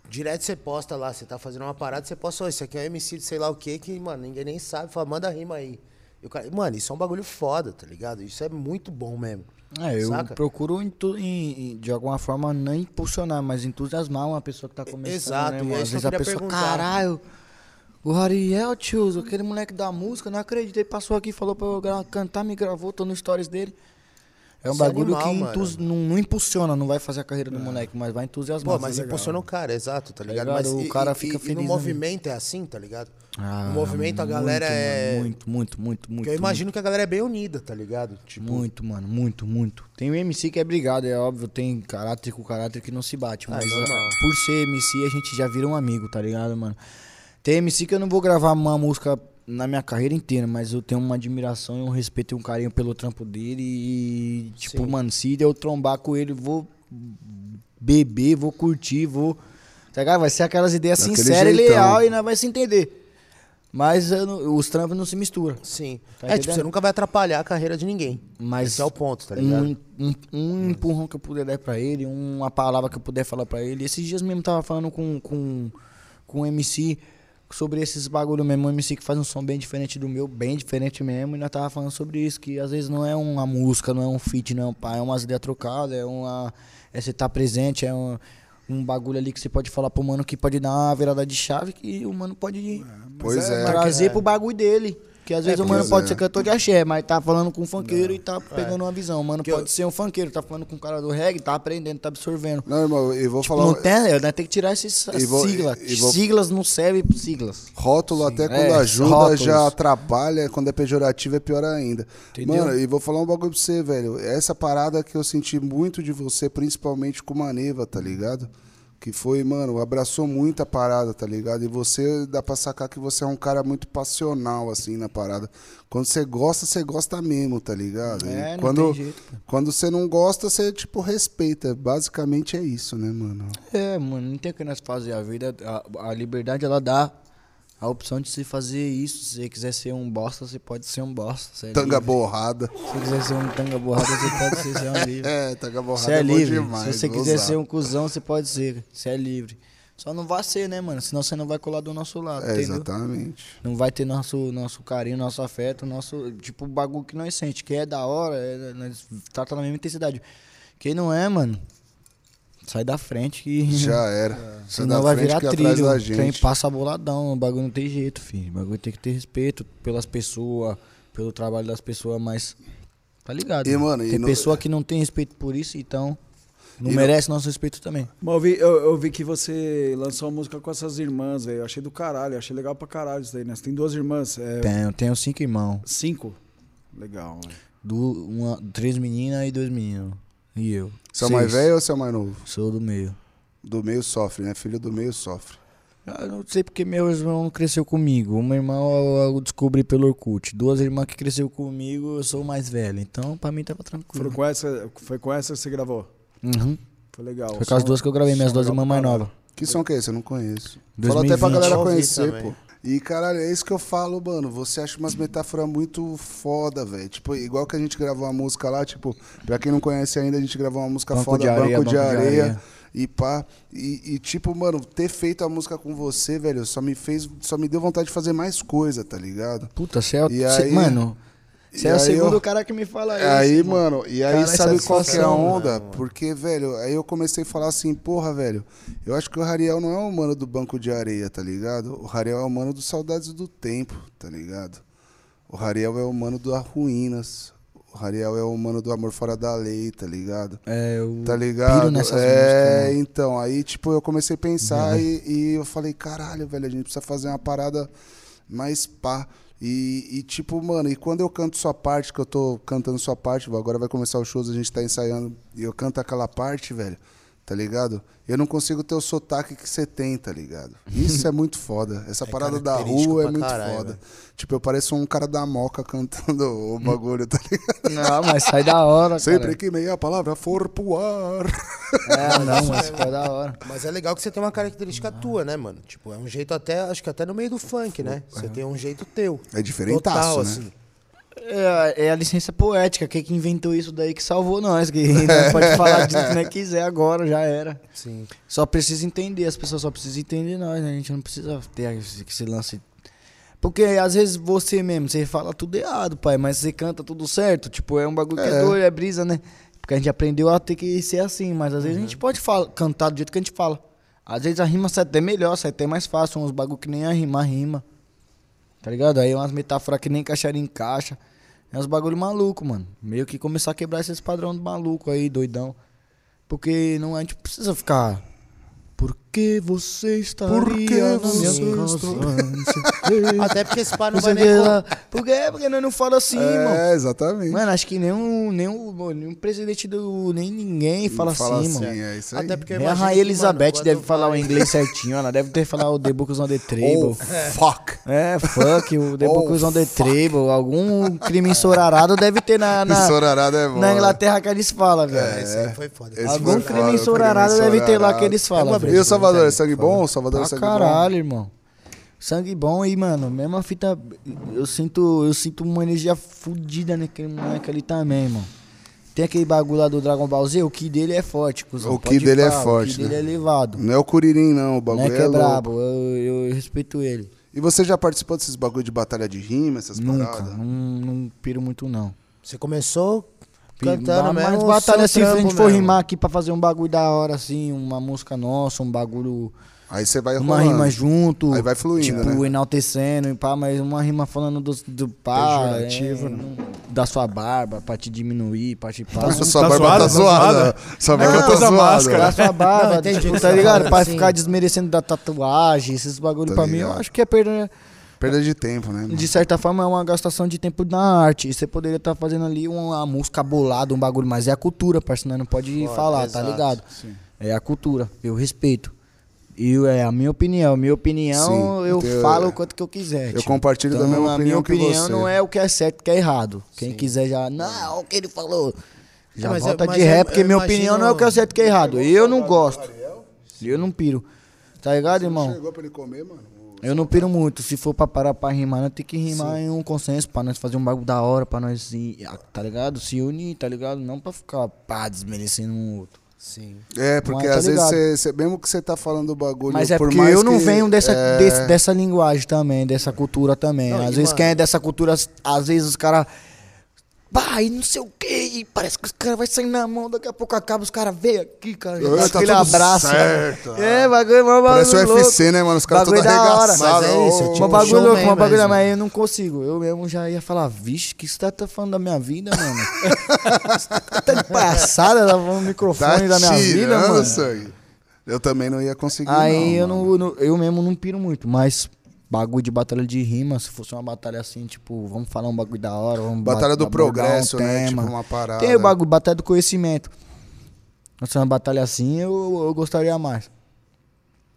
Direto você posta lá, você tá fazendo uma parada, você posta, "Ó, isso aqui é um MC de sei lá o que, que, mano, ninguém nem sabe. Fala, manda rima aí. E o cara, mano, isso é um bagulho foda, tá ligado? Isso é muito bom mesmo. É, eu Saca? procuro em- em- de alguma forma não impulsionar, mas entusiasmar uma pessoa que tá começando. exato, né, e é Às eu vezes a pessoa, perguntar. caralho, o Ariel, tio, aquele moleque da música, não acreditei, passou aqui, falou pra eu cantar, me gravou, tô no stories dele. É um Isso é bagulho animal, que entus- não, não impulsiona, não vai fazer a carreira do moleque, mas vai entusiasmar. Pô, mas impulsiona o cara, exato, tá ligado? ligado? Mas O e- cara e- fica e, feliz, E no né, movimento é assim, tá ligado? Ah, no movimento a muito, galera mano, é. Muito, muito, muito, muito. Porque eu imagino que a galera é bem unida, tá ligado? Tipo, Muito, mano, muito, muito. Tem o MC que é brigado, é óbvio, tem caráter com caráter que não se bate, mas normal. ah, por ser MC a gente já vira um amigo, tá ligado, mano? Tem MC que eu não vou gravar uma música na minha carreira inteira, mas eu tenho uma admiração e um respeito e um carinho pelo trampo dele e, tipo, Sim. mano, se eu trombar com ele, vou beber, vou curtir, vou... Tá ligado? Vai ser aquelas ideias Daquele sinceras e jeitão. leal e nós vai se entender. Mas não- os trampos não se misturam. sim. Tá é, tipo, você nunca vai atrapalhar a carreira de ninguém. Mas Esse é o ponto, tá ligado? um, um, um empurrão que eu puder dar pra ele, uma palavra que eu puder falar pra ele. Esses dias mesmo tava falando com, com, com um MC sobre esses bagulho mesmo. Um MC que faz um som bem diferente do meu, bem diferente mesmo. E nós tava falando sobre isso, que às vezes não é uma música, não é um feat, não é um pá, é umas ideias trocadas, é uma. É você tá presente, é um, um bagulho ali que você pode falar pro mano que pode dar uma virada de chave que o mano pode Pois é. trazer pro bagulho dele. Que às vezes o mano pode é. ser cantor de axé, mas tá falando com um funkeiro e tá pegando uma visão. O mano pode ser um funkeiro, tá falando com um cara do reggae, tá aprendendo, tá absorvendo. Não, irmão, eu vou Tipo, falar. não tem, né? tem que tirar E vou- siglas. vou- Siglas não servem siglas. Rótulo até quando É, ajuda rótulos. já atrapalha, quando é pejorativo é pior ainda. Entendeu? Mano, e vou falar um bagulho pra você, velho. Essa parada que eu senti muito de você, principalmente com o Maneva, tá ligado? Que foi, mano, abraçou muito a parada, tá ligado? E você dá pra sacar que você é um cara muito passional, assim, na parada. Quando você gosta, você gosta mesmo, tá ligado? E É, não quando, tem jeito, quando você não gosta, você, tipo, respeita. Basicamente é isso, né, mano? É, mano, não tem o que nós fazer. A vida, a, a liberdade, ela dá a opção de se fazer isso. Se você quiser ser um bosta, você pode ser um bosta. Você é Tanga livre. borrada. Se você quiser ser um tanga borrada, você pode ser, você é um livre. É, tanga borrada Você é bom livre. demais, Se você quiser usar. ser um cuzão, você pode ser. Você é livre. Só não vai ser, né, mano? Senão você não vai colar do nosso lado, É, entendeu? exatamente. Não vai ter nosso, nosso carinho, nosso afeto, nosso. Tipo, o bagulho que nós sente. Que é da hora, é, nós trata na mesma intensidade. Quem não é, mano, sai da frente que. Já era. Sai Senão da vai frente virar que é trilho. da O trem gente. passa boladão. O bagulho não tem jeito, filho. O bagulho tem que ter respeito pelas pessoas, pelo trabalho das pessoas, mas. Tá ligado? E, mano, e tem no- pessoa que não tem respeito por isso, então. Não E no- merece nosso respeito também. Mas eu vi, eu, eu vi que você lançou uma música com essas irmãs, velho. Eu achei do caralho, achei legal pra caralho isso daí, né? Você tem duas irmãs, é, Tenho, tenho cinco irmãos. cinco? Legal, velho. Du, uma, três meninas e dois meninos. E eu. Você é o mais velho ou você é o mais novo? Sou do meio. Do meio sofre, né? Filho do meio sofre. Eu não sei porque meu irmão não cresceu comigo. Uma irmã eu, descobri pelo Orkut. Duas irmãs que cresceu comigo, eu sou o mais velho. Então, pra mim, tava tranquilo. com essa, foi com essa que você gravou? Uhum. Foi legal. Foi com as duas que eu gravei, minhas duas irmãs mais novas. Que som que é esse? Eu não conheço. Fala até 2020. pra galera conhecer, também. pô. E, caralho, é isso que eu falo, mano. Você acha umas metáforas muito foda, velho. Tipo, igual que a gente gravou uma música lá, tipo, pra quem não conhece ainda, a gente gravou uma música Banco foda, de areia, Banco de Banco de Areia. Areia. E pá. E, e, tipo, mano, ter feito a música com você, velho, só me fez. Só me deu vontade de fazer mais coisa, tá ligado? Puta, você é. E cê- aí- mano, você é o segundo eu- cara que me fala isso. Aí, mano, e aí Caralho, sabe qual que é a onda? Porque, velho, aí eu comecei a falar assim, porra, velho, eu acho que o Rariel não é o mano do banco de areia, tá ligado? O Rariel é o mano dos saudades do tempo, tá ligado? O Rariel é o mano do Ruínas. O Rariel é o mano do amor fora da lei, tá ligado? É, eu Tá ligado? piro nessas é, mano. então, aí, tipo, eu comecei a pensar e, e eu falei, caralho, velho, a gente precisa fazer uma parada mais pá. E, e, tipo, mano, e quando eu canto sua parte, que eu tô cantando sua parte, agora vai começar os shows, a gente tá ensaiando, e eu canto aquela parte, velho, tá ligado? Eu não consigo ter o sotaque que você tem, tá ligado? Isso é muito foda. Essa É parada da rua é muito caralho, foda. velho. Tipo, eu pareço um cara da moca cantando o bagulho, tá ligado? Não, mas sai da hora, Sempre cara. que meia palavra for pro ar. É, não, mas sai da hora. Mas é legal que você tem uma característica tua, né, mano? Tipo, é um jeito até, acho que até no meio do funk, né? Você tem um jeito teu. É diferentaço, Total, né? assim. É, é a licença poética. Quem que inventou isso daí que salvou nós. Que nós pode falar de que nós quiser agora, já era. Sim. Só precisa entender, as pessoas só precisam entender nós, né? A gente não precisa ter esse, esse lance. Porque às vezes você mesmo, você fala tudo errado, pai, mas você canta tudo certo. Tipo, é um bagulho que é É. doido, é brisa, né? Porque a gente aprendeu a ter que ser assim, mas às vezes a gente pode fala- cantar do jeito que a gente fala. Às vezes a rima sai até melhor, sai até mais fácil, uns bagulho que nem a rima, rima. Tá ligado? Aí umas metáforas que nem caixaria encaixa. É uns bagulho maluco, mano. Meio que começar a quebrar esses padrões do maluco aí, doidão. Porque não, a gente precisa ficar. Por que você estaria Por que você casa? Até porque esse pá não vai nem. Por quê? Porque nós não fala assim, mano. É, exatamente. Mano, acho que nenhum, nenhum, nenhum presidente do. nem ninguém fala, Fala assim, mano. É isso aí. Até porque Nem a Rainha Elizabeth mano, deve falar o inglês certinho, ela deve ter falado o The Books on the Table. Oh, fuck. É, fuck, o The Oh, Books on the Table. Algum crime ensorarado deve ter na, na, Sorarada é bom. na Inglaterra que eles falam, velho. É, esse aí foi foda. Esse Algum crime ensorarado deve ter lá ensorarado. que eles falam. velho. E o Salvador, é Verdade, sangue bom? O Salvador é sangue caralho, irmão. Sangue bom e, mano, mesma fita. Eu sinto, eu sinto uma energia fodida naquele moleque ali também, irmão. Tem aquele bagulho lá do Dragon Ball Z, o ki dele é forte, cuzão. O ki Pode dele é pá, forte, O ki dele né? é elevado. Não é o Curirim, não. O Não bagulho é que é, louco. brabo, eu, eu respeito ele. E você já participou desses bagulho de batalha de rima, essas Nunca, paradas? não, não piro muito não. Você começou cantando mas mesmo. o batalha assim, se a gente for mesmo. rimar aqui pra fazer um bagulho da hora, assim, uma música nossa, um bagulho, Aí você vai uma rolando. rima junto. Aí vai fluindo, Tipo, né? enaltecendo e pá, mas uma rima falando do, do pá, Pejorativo, é, né? da sua barba, pra te diminuir, pra te pá. Sua Tá barba zoada? tá Tá zoada. Sua Não, barba tá zoada. máscara. Da sua barba, Não, entendi tipo, tá ligado? Pra sim. ficar desmerecendo da tatuagem, esses bagulho Tá pra mim, eu ligado. acho que é perda, Perda de tempo, né? mano? de certa forma, é uma gastação de tempo na arte. E você poderia estar fazendo ali uma música bolada, um bagulho, mas é a cultura, parceiro, nós não pode falar, tá exato. ligado? É a cultura, eu respeito. E é a minha opinião. Minha opinião, Sim, eu eu- falo o quanto que eu quiser. eu tio. compartilho da mesma a opinião minha que opinião você. não é o que é certo, o que é errado. Quem quiser já, não, o que ele falou. Já Mas eu- volta mas de eu- ré, porque eu minha imagino- opinião não é o que é certo, o que é errado. Eu não gosto. Eu não piro. Tá ligado, irmão? Chegou pra ele comer, mano? Eu não piro muito. Se for pra parar pra rimar, nós tem que rimar em um consenso pra nós fazer um bagulho da hora, pra nós, ir, tá ligado? Se unir, tá ligado? Não pra ficar pá, desmerecendo um outro. Sim. É, porque Mas tá às vezes, ligado. você, você- mesmo que você tá falando o bagulho... Mas é por porque mais eu não que- venho dessa, é, desse- dessa linguagem também, dessa cultura também. Não, às vezes mano- quem é dessa cultura, às vezes os caras. Bah, e não sei o que, e parece que os caras vão sair na mão, daqui a pouco acaba, os caras veem aqui, cara, já É, tá aquele abraço. certo, é, bagulho, bagulho Parece o louco. UFC, né, mano? Os caras todos da hora. arregaçados. Mas é isso, tipo, Uma bagulho louco, uma bagulho, mesmo. mas eu não consigo. Eu mesmo já ia falar, vixe, que você tá, tá falando da minha vida, mano? Tá de passada, tá falando no Tá microfone da minha vida, tirando mano. sangue. Eu também não ia conseguir, Aí eu, mano. não, não- eu mesmo não piro muito, mas bagulho de batalha de rima, se fosse uma batalha assim, tipo, vamos falar um bagulho da hora, vamos Batalha do progresso, um né? tema. Tipo, uma parada. Tem o bagulho, batalha do conhecimento. Se uma batalha assim, eu, eu gostaria mais.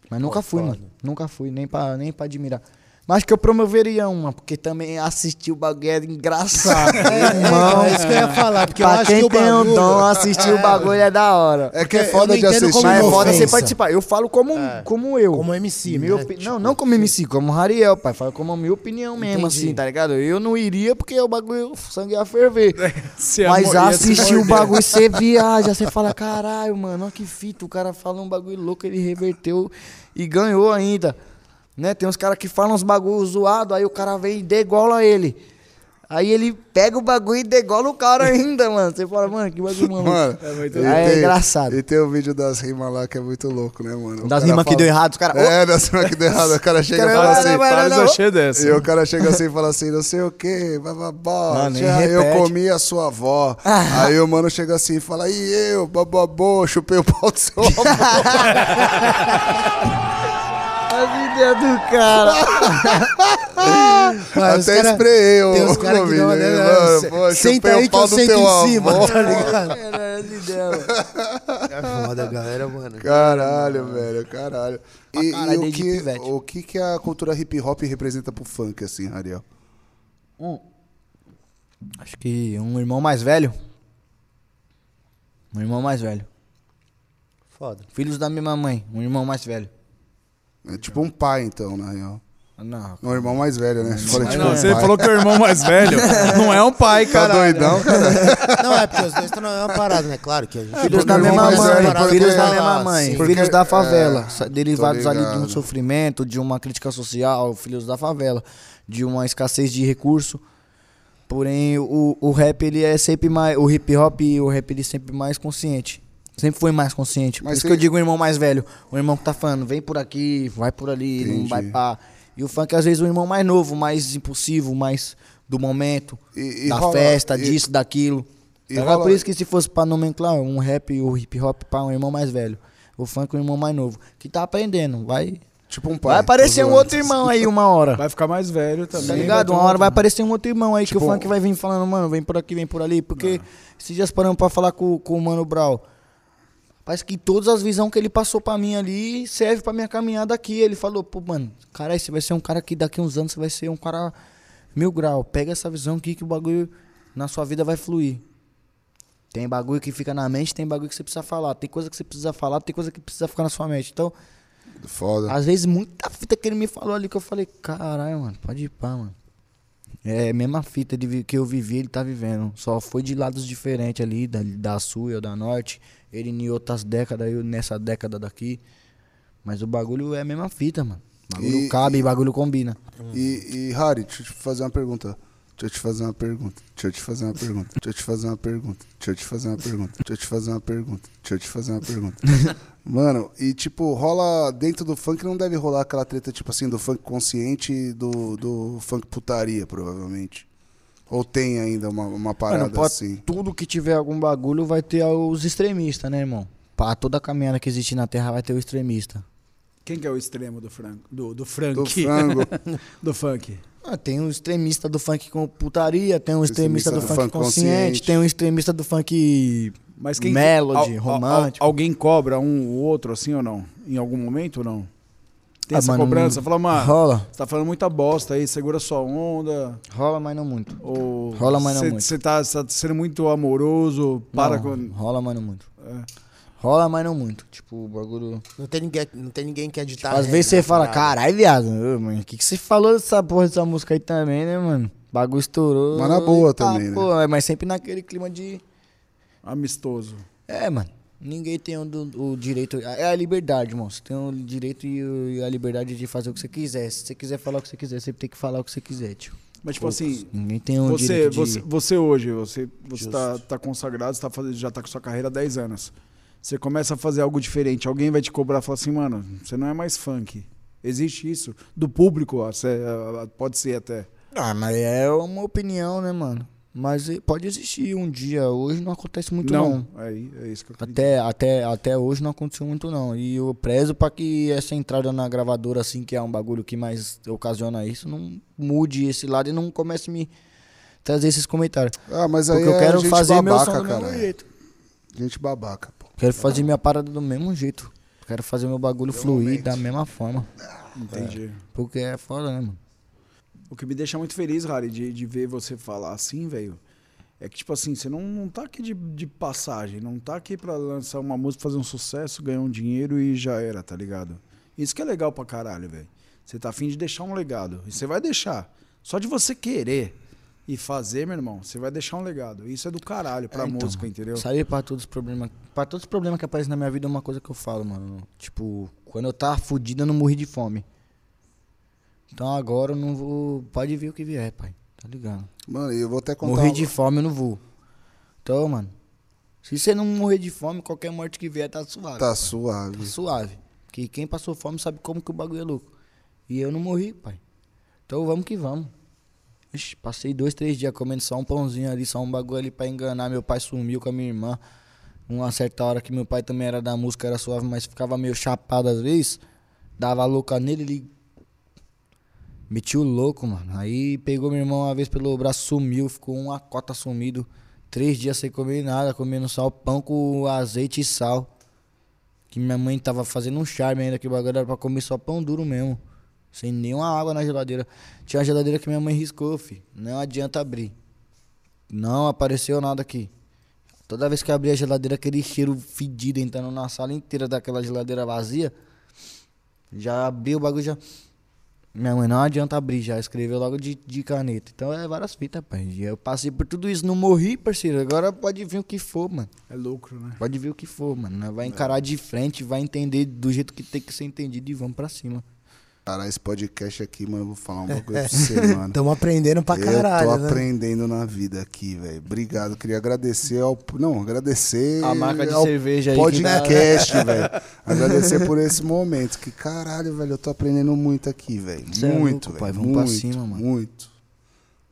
Mas nunca fui, mano. Nunca fui, nem pra, nem pra admirar. Mas que eu promoveria uma, porque também assistir o bagulho é engraçado. irmão. É isso que eu ia falar, porque eu pra acho quem que o tem um bagulho- dom, assistir o bagulho é da hora. É que é foda eu de assistir. Mas é foda você participar. Eu falo como, como eu. Como MC, Minha né? opi- Tipo, não, não como MC, como Rariel, pai. Falo como a minha opinião mesmo, Entendi. assim, tá ligado? Eu não iria porque o bagulho, o sangue ia ferver. Se Mas assistir o bagulho, você viaja, você fala, caralho, mano, olha que fita. O cara fala um bagulho louco, ele reverteu e ganhou ainda. Né? Tem uns caras que falam uns bagulho zoado, aí o cara vem e degola ele. Aí ele pega o bagulho e degola o cara ainda, mano. Você fala, mano, que bagulho maluco. Mano, É muito louco. É engraçado. E tem o vídeo das rimas lá que é muito louco, né, mano? O Das rimas que fala- deu errado, os caras. É, das rimas que deu errado. O cara chega e fala assim... vai, Thales não. achei dessa. E o cara chega assim e fala assim, não sei o que, bababó, Mano, eu comi a sua avó. Aí o mano chega assim e fala, e eu, bababô, chupei o pau do seu avô. As ideias do cara. Mas Até cara- espraiei o Tem uns caras que não, né, né? mano? Pô, Senta aí que pau eu do sento em cima, avô. tá ligado? Era as ideias. É foda, galera, mano. Caralho, velho, caralho. E, caralho, e o, desde que, o que que a cultura hip hop representa pro funk, assim, Ariel? Acho que um irmão mais velho. Um irmão mais velho. Foda. Filhos da mesma mãe. Um irmão mais velho. É tipo um pai, então, na real. Não. Um irmão mais velho, né? Você falou tipo Não, um você pai. falou que o irmão mais velho não é um pai, Tá cara. doidão, cara? Não, é porque os dois estão na mesma parada, né? Claro que a gente... Filhos da mesma mãe. filhos da Ah, mesma mãe. Porque- filhos da favela. é, derivados ali de um sofrimento, de uma crítica social. Filhos da favela. De uma escassez de recurso. Porém, o, o rap, ele é sempre mais. O hip hop e o rap, ele é sempre mais consciente. Sempre foi mais consciente. Por Mas isso você- que eu digo o irmão mais velho. O irmão que tá falando, vem por aqui, vai por ali, não Entendi. vai pá. E o funk, às vezes, o irmão mais novo, mais impulsivo, mais do momento, E- e da rola- festa, e- disso, daquilo. e rola- Por isso que se fosse pra nomenclar um rap e o hip hop pra um irmão mais velho. O funk o irmão mais novo. Que tá aprendendo. Vai, Tipo um pai. vai aparecer um outro irmão aí uma hora. Vai ficar mais velho também. Tá ligado? Uma um hora vai aparecer um outro irmão aí que Tipo, o funk vai vir falando, mano, vem por aqui, vem por ali. Porque esses dias paramos pra falar com, com o Mano Brau. Parece que todas as visões que ele passou pra mim ali serve pra minha caminhada aqui. Ele falou, pô, mano, cara, você vai ser um cara que daqui uns anos você vai ser um cara mil grau. Pega essa visão aqui que o bagulho na sua vida vai fluir. Tem bagulho que fica na mente, tem bagulho que você precisa falar. Tem coisa que você precisa falar, tem coisa que precisa ficar na sua mente. Então, Foda. às vezes, muita fita que ele me falou ali que eu falei, caralho, mano, pode ir pá, mano. É a mesma fita de que eu vivi, ele tá vivendo. Só foi de lados diferentes ali, da, da sul e eu da norte. Ele em outras décadas, eu nessa década daqui. Mas o bagulho é a mesma fita, mano. Bagulho E- cabe, bagulho combina. E, e Harry, deixa eu te fazer uma pergunta. Deixa eu te fazer uma pergunta. Deixa eu te fazer uma pergunta. Deixa eu te fazer uma pergunta. Deixa eu te fazer uma pergunta. Deixa eu te fazer uma pergunta. Deixa eu te fazer uma pergunta. Mano, e tipo, rola dentro do funk não deve rolar aquela treta, tipo assim, do funk consciente e do, do funk putaria, provavelmente. Ou tem ainda uma, uma parada Mano, pode- assim. Tudo que tiver algum bagulho vai ter os extremistas, né, irmão? Pra toda caminhada que existe na Terra vai ter o extremista. Quem que é o extremo do frango? Do, do frango. Do frango. do funk. Ah, tem um extremista do funk com putaria, tem um extremista, do, funk, consciente, consciente. tem um extremista do funk Mas quem melody, al- al- al- romântico. alguém cobra um o outro assim ou não? Em algum momento ou não? Tem Ah, essa cobrança? Fala, mano, Rola, você tá falando muita bosta aí, segura sua onda. rola, mas não muito. Ou Rola, mas não cê- muito. Você tá, tá sendo muito amoroso, para Não, com. Rola, mas não muito. É. Rola, mas não muito. Tipo, o bagulho. Não tem ninguém, não tem ninguém que editar. Às regra vezes você na fala, caralho, viado, mano, o que, que você falou dessa porra dessa música aí também, né, mano? Bagulho estourou. Mas na boa Tá, também, né? pô, é, mas sempre naquele clima de. Amistoso. É, mano. Ninguém tem o, o direito. É a liberdade, irmão. Você tem o direito e, a liberdade de fazer o que você quiser. Se você quiser falar o que você quiser, você tem que falar o que você quiser, tio. Mas, tipo assim, Ninguém tem o você, direito de. você, você hoje, você, você tá, tá consagrado, você tá fazendo, já tá com sua carreira há 10 anos. Você começa a fazer algo diferente, alguém vai te cobrar e falar assim, mano, você não é mais funk. Existe isso. Do público, ó, pode ser até. Ah, mas é uma opinião, né, mano? Mas eh, pode existir um dia. Hoje não acontece muito, não. não. Aí, é isso que eu Até, até, até hoje não aconteceu muito, não. E eu prezo pra que essa entrada na gravadora, assim, que é um bagulho que mais ocasiona isso, não mude esse lado e não comece a me trazer esses comentários. Ah, mas aí Porque eu é quero gente fazer meu babaca, som do mesmo cara. jeito. Gente babaca, pô. Quero fazer minha parada do mesmo jeito. Quero fazer meu bagulho fluir da mesma forma. Entendi. Porque é foda, né, mano? O que me deixa muito feliz, Harry, de, de ver você falar assim, velho, é que, tipo assim, você não, não tá aqui de, de passagem, não tá aqui pra lançar uma música, fazer um sucesso, ganhar um dinheiro e já era, tá ligado? Isso que é legal pra caralho, velho. Você tá afim de deixar um legado. E você vai deixar. Só de você querer e fazer, meu irmão, você vai deixar um legado. Isso é do caralho pra É, então, música, entendeu? Sair pra todos os problemas. Pra todos os problemas que aparecem na minha vida é uma coisa que eu falo, mano. Tipo, quando eu tava fudido, eu não morri de fome. Então agora eu não vou. Pode vir o que vier, pai. Tá ligado? Mano, eu vou até contar. Morrer de fome eu não vou. Então, mano. Se você não morrer de fome, qualquer morte que vier tá suave. Tá pai. suave. Tá suave. Porque quem passou fome sabe como que o bagulho é louco. E eu não morri, pai. Então vamos que vamos. Ixi, passei dois, três dias comendo só um pãozinho ali, só um bagulho ali pra enganar. Meu pai sumiu com a minha irmã. Uma certa hora que meu pai também era da música, era suave, mas ficava meio chapado às vezes. Dava louca nele, ele. Metia o louco, mano. Aí pegou meu irmão uma vez pelo braço, sumiu, ficou uma cota sumido. Três dias sem comer nada, comendo só pão com azeite e sal. Que minha mãe tava fazendo um charme ainda, que o bagulho era pra comer só pão duro mesmo. Sem nenhuma água na geladeira. Tinha uma geladeira que minha mãe riscou, fi. Não adianta abrir. Não apareceu nada aqui. Toda vez que eu abria a geladeira, aquele cheiro fedido entrando na sala inteira daquela geladeira vazia. Já abriu o bagulho, já. Minha mãe, não adianta abrir, já escreveu logo de, de caneta. Então é várias fitas, pai. E eu passei por tudo isso, não morri, parceiro. Agora pode vir o que for, mano. É lucro, né? Pode vir o que for, mano. Vai encarar de frente, vai entender do jeito que tem que ser entendido e vamos pra cima. Cara, esse podcast aqui, mano, eu vou falar um bagulho pra você, mano. Estamos aprendendo pra caralho, eu tô né? aprendendo na vida aqui, velho. Obrigado. Queria agradecer ao. Não, agradecer. A marca de ao cerveja aí Podcast, velho. Agradecer por esse momento. Que caralho, velho. Eu tô aprendendo muito aqui, velho. É Muito, louco, pai. velho. Vamos pra Muito, cima, mano. Muito.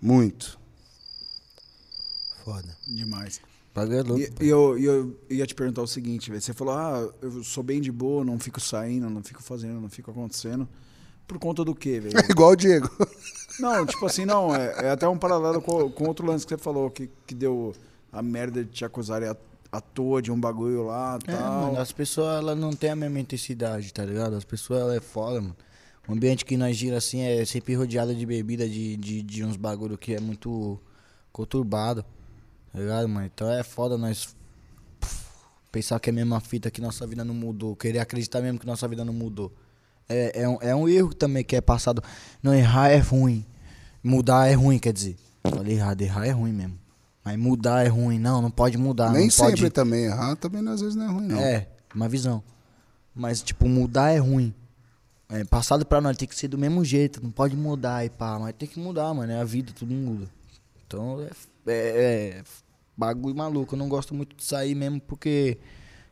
Muito. Foda. Demais. Paga é louco. E, eu, e eu ia te perguntar o seguinte, velho. Você falou, ah, eu sou bem de boa, não fico saindo, não fico fazendo, não fico acontecendo. Por conta do quê, velho? É igual o Diego. Não, tipo assim, não, é, é até um paralelo com, com outro lance que você falou, que, que deu a merda de te acusarem à, à toa de um bagulho lá e É, tal. mano, as pessoas elas não têm a mesma intensidade, tá ligado? As pessoas elas é foda, mano. O ambiente que nós gira assim é sempre rodeado de bebida, de, de, de uns bagulho que é muito conturbado, tá ligado, mano? Então é foda nós pensar que é a mesma fita, que nossa vida não mudou, querer acreditar mesmo que nossa vida não mudou. É, é, um, é um erro também que é passado. Não, errar é ruim. Mudar é ruim, quer dizer. Falei errado, errar é ruim mesmo. Mas mudar é ruim. Não, não pode mudar. Nem sempre pode... também errar, também às vezes não é ruim, não. É, uma visão. Mas, tipo, mudar é ruim. É, passado pra nós tem que ser do mesmo jeito, não pode mudar e pá, mas tem que mudar, mano. É a vida, tudo muda. Então é, é, é bagulho maluco. Eu não gosto muito de sair mesmo porque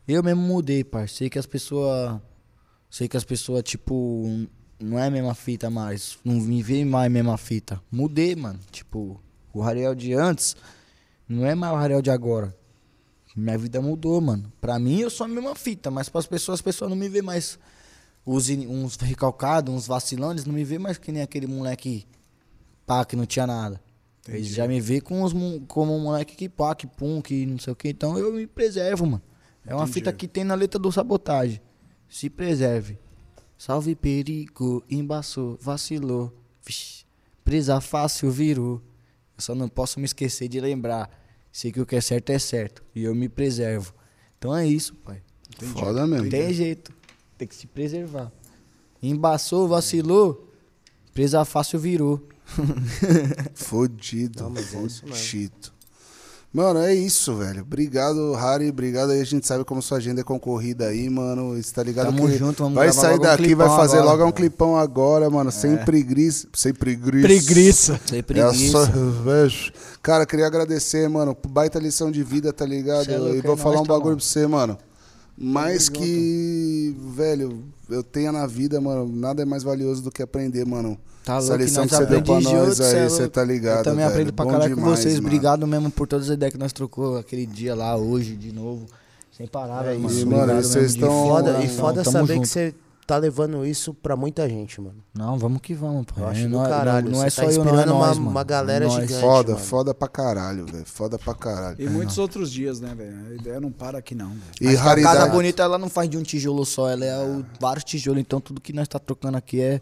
eu mesmo mudei, parceiro. Sei que as pessoas. Sei que as pessoas, tipo, não é a mesma fita mais. Não me vê mais a mesma fita. Mudei, mano. Tipo, o Rariel de antes não é mais o Rariel de agora. Minha vida mudou, mano. Pra mim, eu sou a mesma fita, mas pras pessoas, as pessoas não me vê mais os, uns recalcados, uns vacilantes, não me vê mais que nem aquele moleque pá, que não tinha nada. Eles já me vê com os, mo- como um moleque que pá, que pum, que não sei o que. Então eu me preservo, mano. É uma Entendi. fita que tem na letra do sabotagem. Se preserve. Salve perigo, embaçou, vacilou. Vixe, presa fácil virou. Eu só não posso me esquecer de lembrar. Sei que o que é certo é certo. E eu me preservo. Então é isso, pai. Foda mesmo. Não tem jeito. Tem que se preservar. Embaçou, vacilou. Presa fácil virou. Fodido, Não, mas é isso mesmo. fodido. Mano, é isso, velho. Obrigado, Harry. Obrigado aí. A gente sabe como sua agenda é concorrida aí, mano. Você tá ligado Tamo que junto, vamos vai sair logo um daqui, vai fazer agora. logo um clipão agora, mano. Sem preguiça. Sem preguiça. Preguiça. Sem É preguiça. só vejo. Cara, queria agradecer, mano. Baita lição de vida, tá ligado? É louco, e é vou falar nóis, um tá bagulho bom. pra você, mano. Mais que, velho, eu tenha na vida, mano, nada é mais valioso do que aprender, mano. Tá Essa louco, lição que você deu pra nós é aí, você louco. tá ligado, Eu também velho. aprendo pra caralho com vocês. mano. Obrigado mesmo por todas as ideias que nós trocou aquele dia lá, hoje, de novo. Sem parar, É mano. isso, mano, Obrigado vocês estão- Foda, e foda Tamo saber junto. que você tá levando isso pra muita gente, mano. Não, vamos que vamos, pai. Eu acho do não, é- caralho. Não, não é Você só tá eu, não é uma- nós, mano. uma galera É nós. gigante. Foda, mano. foda pra caralho, velho. Foda pra caralho. E muitos outros dias, né, velho? A ideia não para aqui, não. velho. E a casa bonita, ela não faz de um tijolo só, ela é o- vários tijolos. Então, tudo que nós tá trocando aqui é,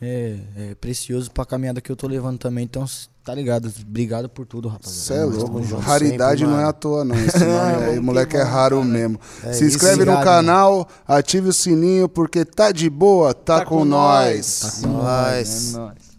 é, é precioso pra caminhada que eu tô levando também. Então, tá ligado? Obrigado por tudo, rapaziada. Você é Nós louco. Raridade sempre, não é à toa, não. Esse nome aí, moleque que é raro mesmo. É Se inscreve no canal, ative o sininho, porque tá de boa, tá, com, nós. Tá com Nós. nós, é nóis.